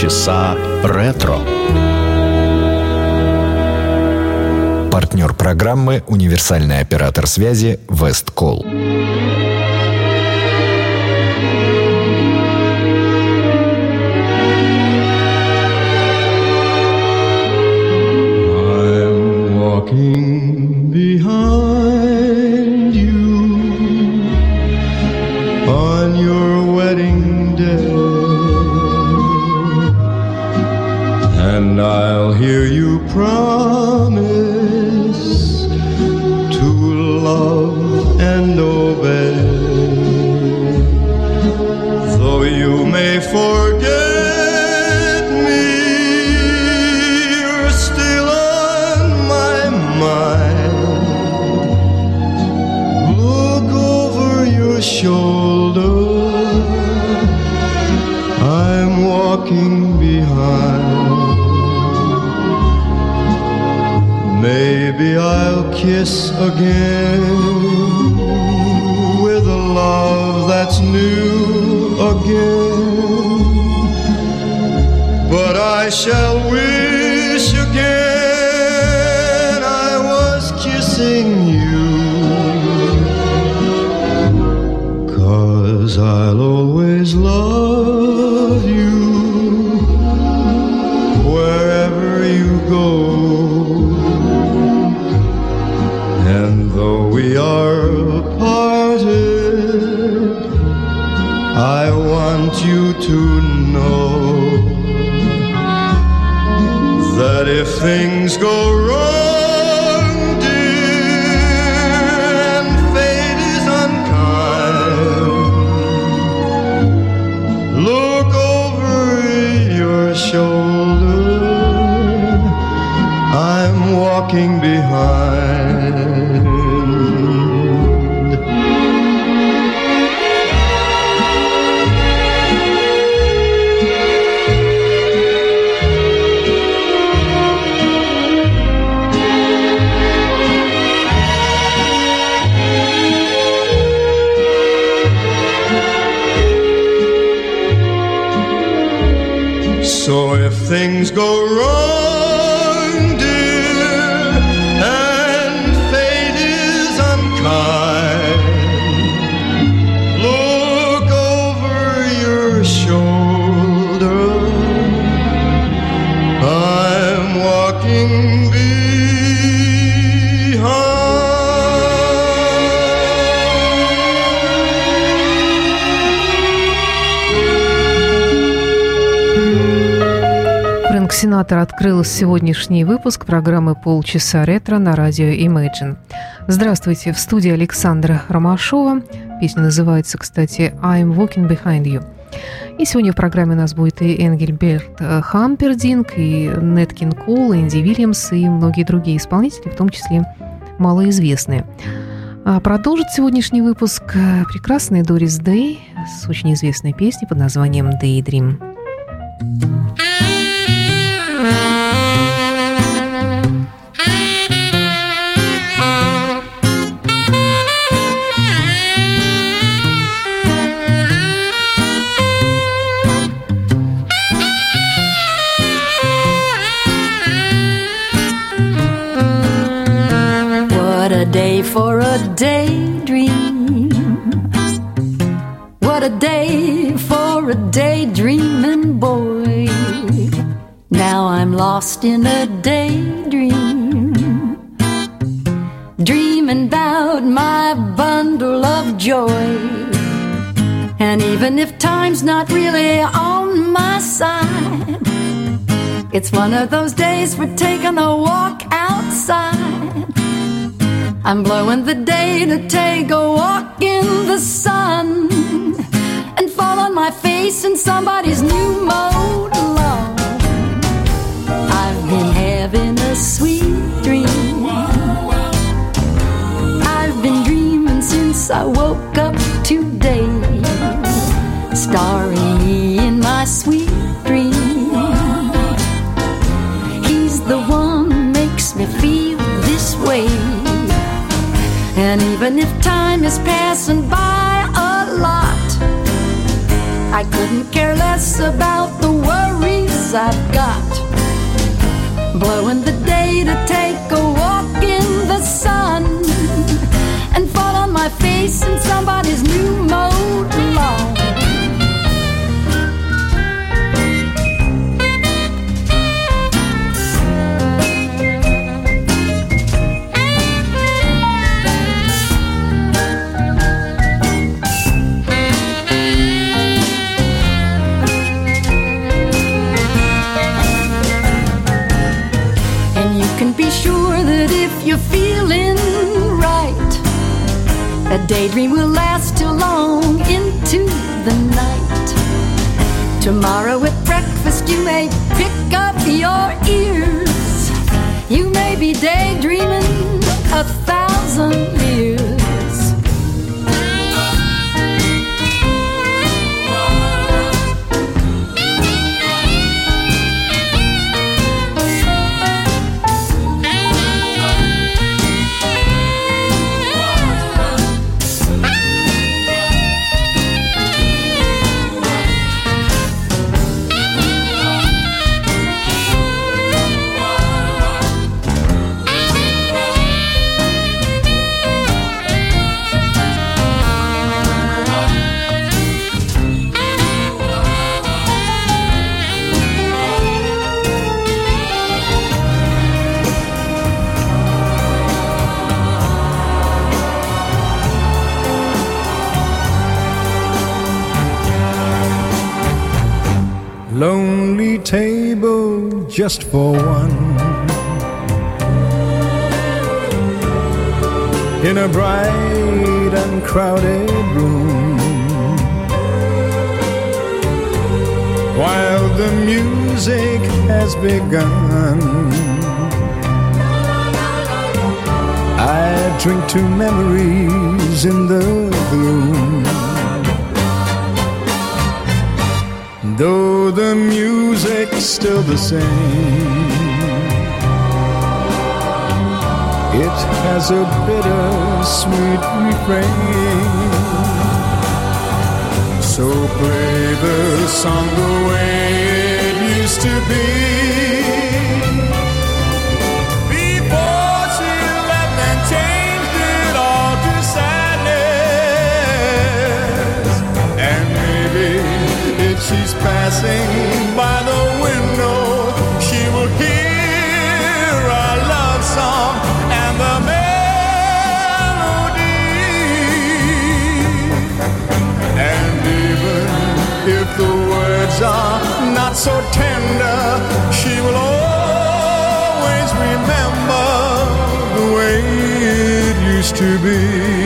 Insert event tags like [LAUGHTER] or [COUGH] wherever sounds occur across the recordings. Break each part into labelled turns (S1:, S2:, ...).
S1: Полчаса ретро. Партнер программы «Универсальный оператор связи Весткол».
S2: walking behind I'll hear you promise to love and obey, though you may forget want you to know that if things go wrong, dear, and fate is unkind, look over your shoulder. I'm walking things go wrong,
S3: Синатор открыл сегодняшний выпуск программы «Полчаса ретро» на радио Imagine. Здравствуйте, в студии Александра Ромашова. Песня называется, кстати, «I'm walking behind you». И сегодня в программе у нас будет и Энгельберт Хампердинг, и Неткин Кол, и Энди Вильямс, и многие другие исполнители, в том числе малоизвестные. А продолжит сегодняшний выпуск прекрасная Дорис Дэй с очень известной песней под названием «Daydream».
S4: What lost in a daydream. Dreaming about my bundle of joy. And even if time's not really on my side, it's one of those days for taking a walk outside. I'm blowing the day to take a walk in the sun even if time is passing by a lot, I couldn't care less about the worries I've got. Blowing the day to take a walk in the sun and fall on my face in somebody's new mode
S5: just for one. In a bright and crowded room. While the music has begun. I drink to memories in the gloom. Though the music's still the same, it has a bitter sweet refrain. So play the song the way it used to be. Passing by the window, she will hear our love song and the melody. And even if the words are not so tender, she will always remember the way it used to be.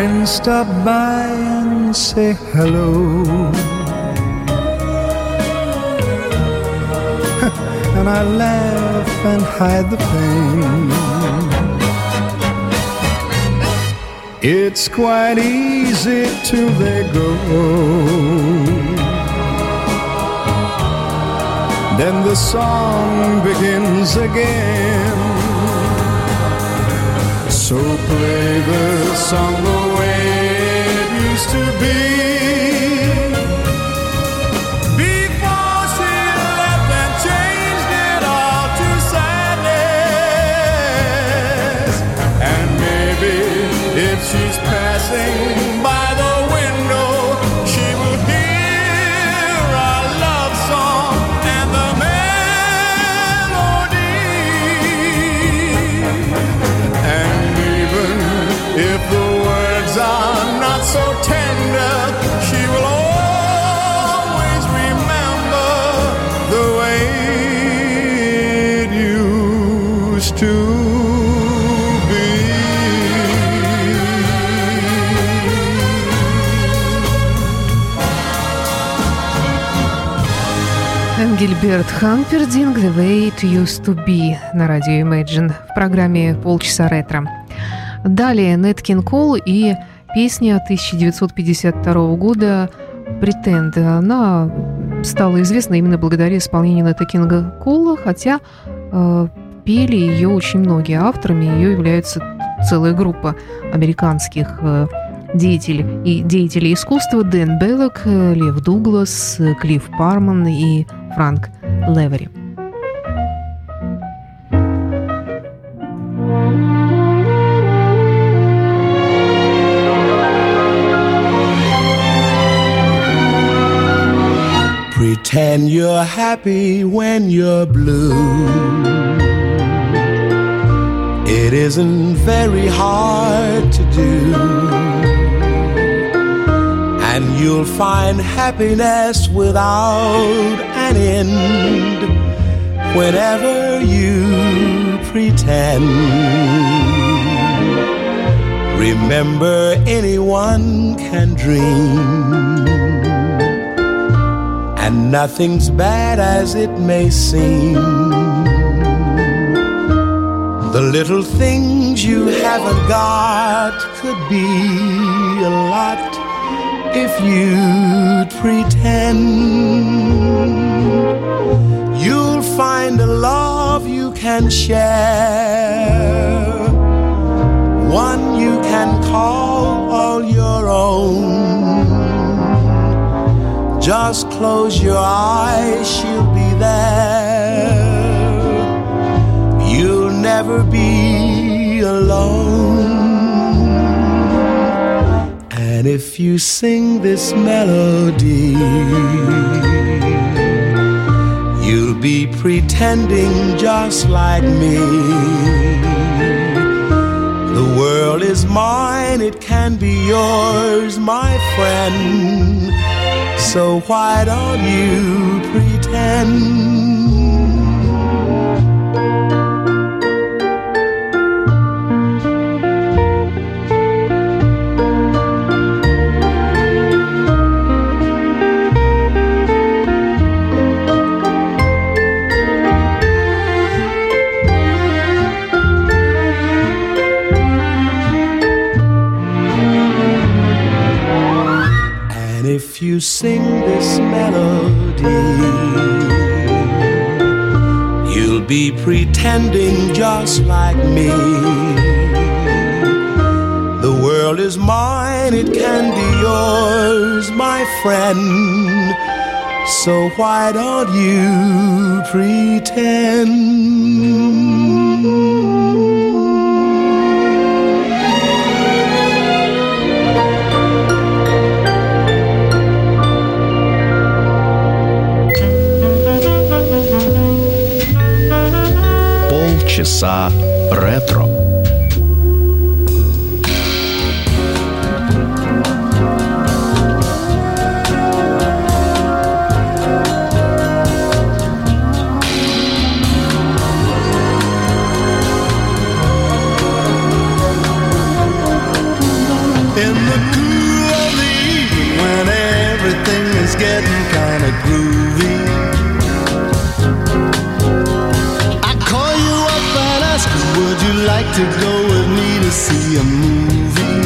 S5: Friends stop by and say hello. [LAUGHS] and I laugh and hide the pain. It's quite easy till they go. Then the song begins again. So play the song she's passing
S3: Гильберт Хампердинг «The Way It Used To Be» на радио Imagine в программе «Полчаса ретро». Далее Нет Кин Кол и песня 1952 года «Pretend». Она стала известна именно благодаря исполнению Нета Кинга Кола, хотя э, пели ее очень многие авторами, ее является целая группа американских э, деятель и деятели искусства Дэн Беллок, Лев Дуглас, Клифф Парман и Франк Левери.
S6: Pretend you're happy when you're blue. It isn't very hard to do. You'll find happiness without an end whenever you pretend. Remember, anyone can dream and nothing's bad as it may seem. The little things you haven't got could be a lot if you'd pretend. You'll find a love you can share, one you can call all your own just close your eyes, she'll be there. You'll never be alone. If you sing this melody, you'll be pretending just like me. The world is mine, it can be yours, my friend so why don't you pretend? You sing this melody, you'll be pretending just like me. The world is mine, it can be yours, my friend. So why don't you pretend?
S7: Часа ретро.
S6: Like to go with me to see a movie?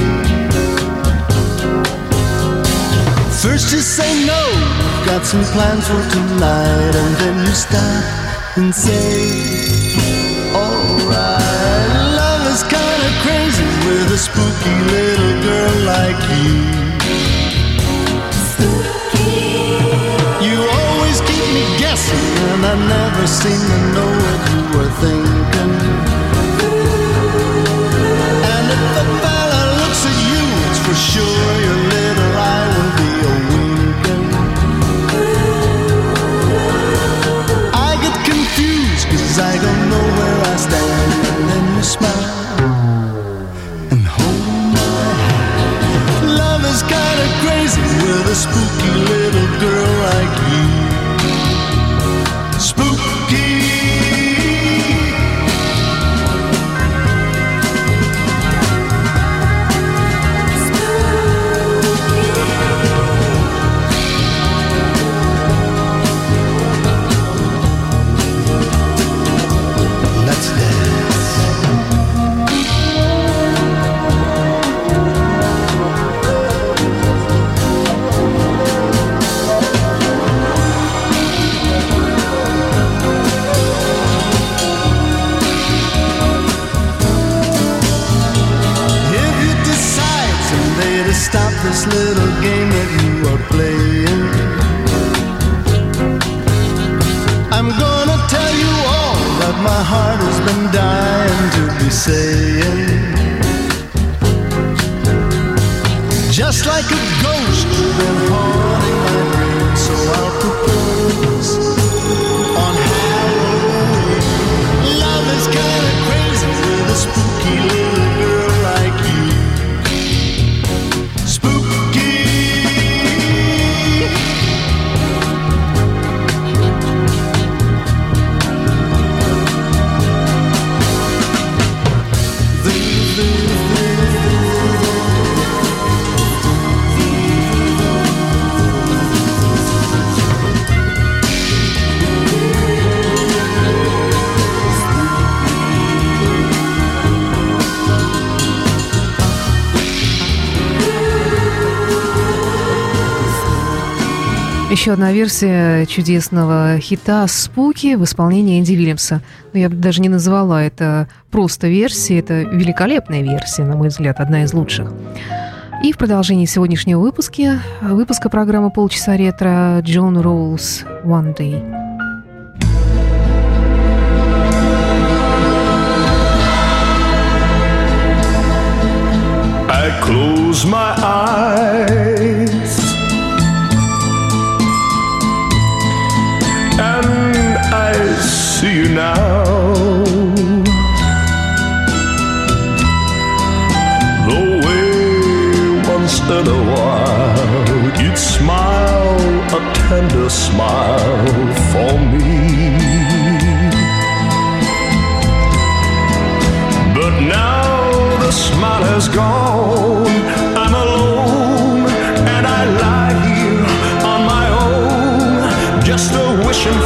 S6: First you say no, got some plans for tonight, and then you stop and say, alright. Love is kinda crazy with a spooky little girl like you. Spooky. You always keep me guessing, and I never seem to know what you were thinking. I stand, and then you smile and hold my hand. Love crazy with a spooky little girl like you.
S3: Еще одна версия чудесного хита «Спуки» в исполнении Энди Вильямса. Но я бы даже не назвала это просто версией, это великолепная версия, на мой взгляд, одна из лучших. И в продолжении сегодняшнего выпуска, выпуска программы «Полчаса ретро» Джон Роуз «One Day».
S8: I close my eyes now. The way once in a while you'd smile a tender smile for me. But now the smile has gone. I'm alone and I lie here on my own, just a wishing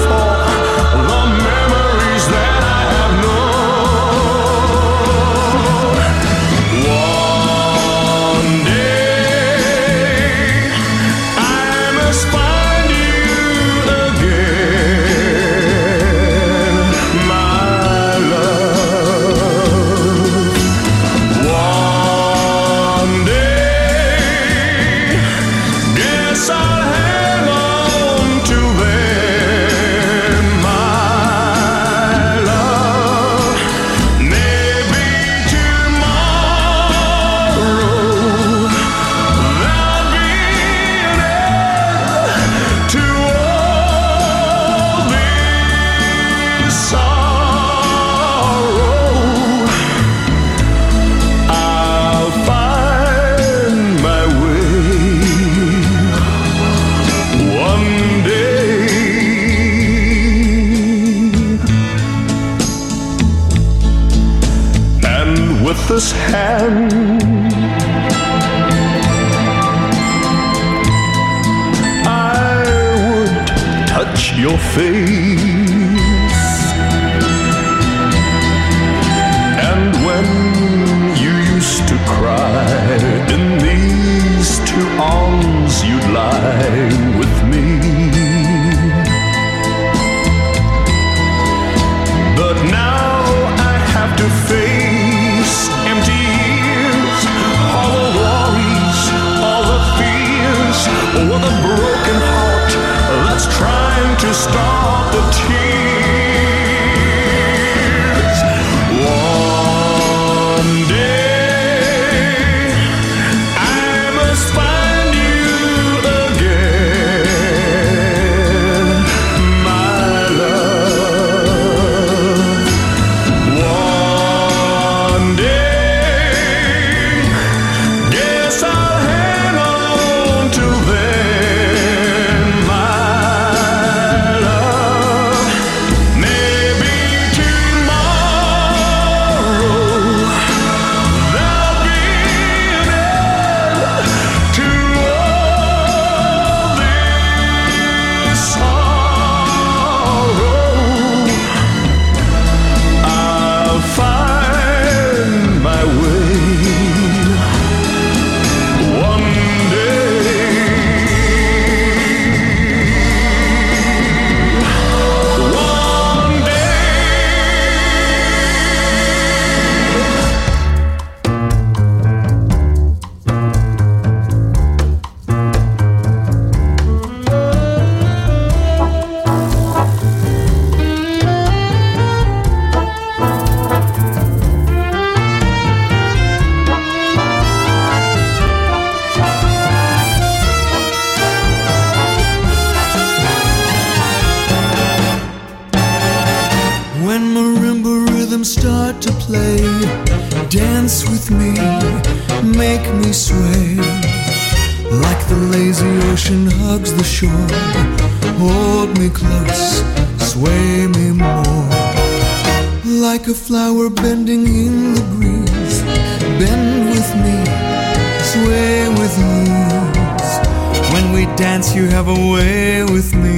S2: dance, you have a way with me,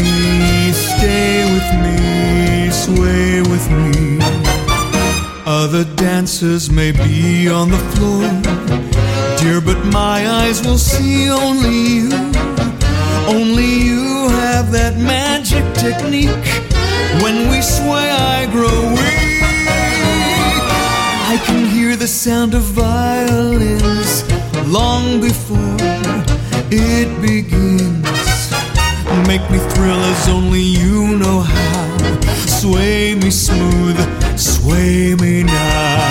S2: stay with me, sway with me. Other dancers may be on the floor, dear, but my eyes will see only you. Only you have that magic technique. When we sway, I grow weak. I can hear the sound of violins long before it begins. Make me thrill as only you know how. Sway me smooth, sway me now.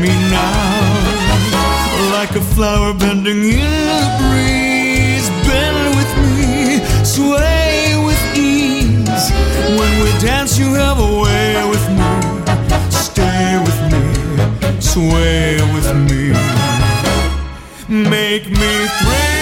S2: Me now. Like a flower bending in the breeze. Bend with me, sway with ease. When we dance, you have a way with me. Stay with me, sway with me. Make me thrill,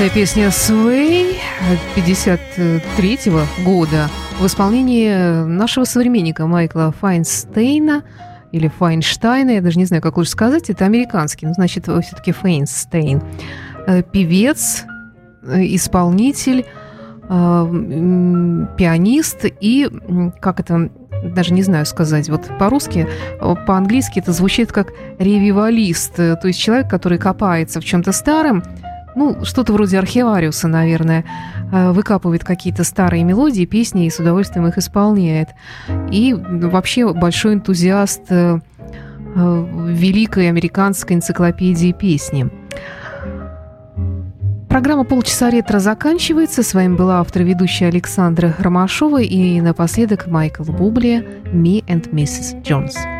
S3: Знаменитая песня «Sway» 53 года в исполнении нашего современника Майкла Файнстейна или Файнштайна, я даже не знаю, как лучше сказать, это американский, но значит все-таки Файнстейн. Э, Певец, э, исполнитель, э, пианист и, как это, даже не знаю сказать, вот по-русски, э, по-английски это звучит как ревивалист, э, то есть человек, который копается в чем-то старом, ну, что-то вроде архивариуса, наверное, э, выкапывает какие-то старые мелодии, песни и с удовольствием их исполняет. И вообще большой энтузиаст э, э, великой американской энциклопедии песни. Программа «Полчаса ретро» заканчивается. С вами была автор ведущая Александра Ромашова и напоследок Майкл Бубли «Me and Mrs. Jones».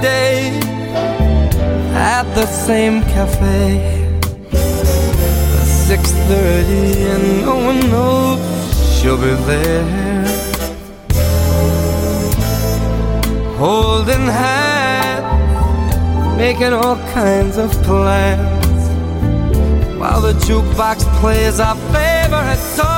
S9: day at the same cafe. 6:30 and no one knows she'll be there. Holding hands, making all kinds of plans while the jukebox plays our favorite song.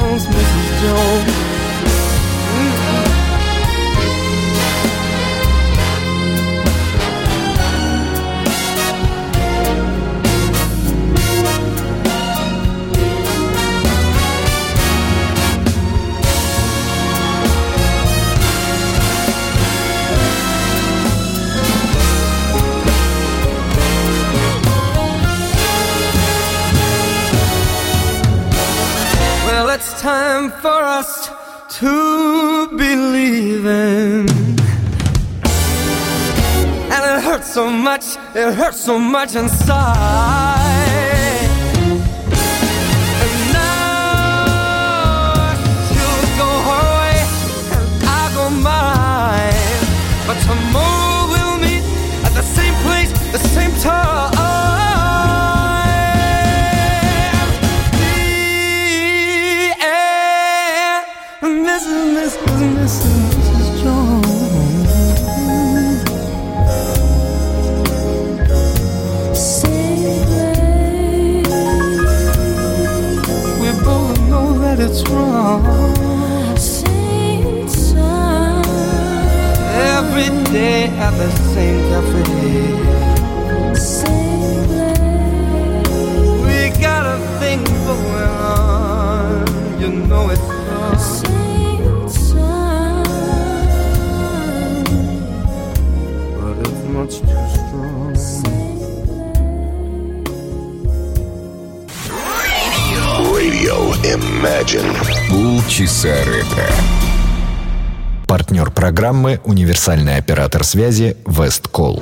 S9: Jones, Mrs. Jones. Much, it hurts so much inside. And now she'll go her way and I'll go mine. But tomorrow we'll meet at the same place, the same time. Mrs. Mrs. Mrs. Jones. Day at
S1: программы «Универсальный оператор связи Весткол».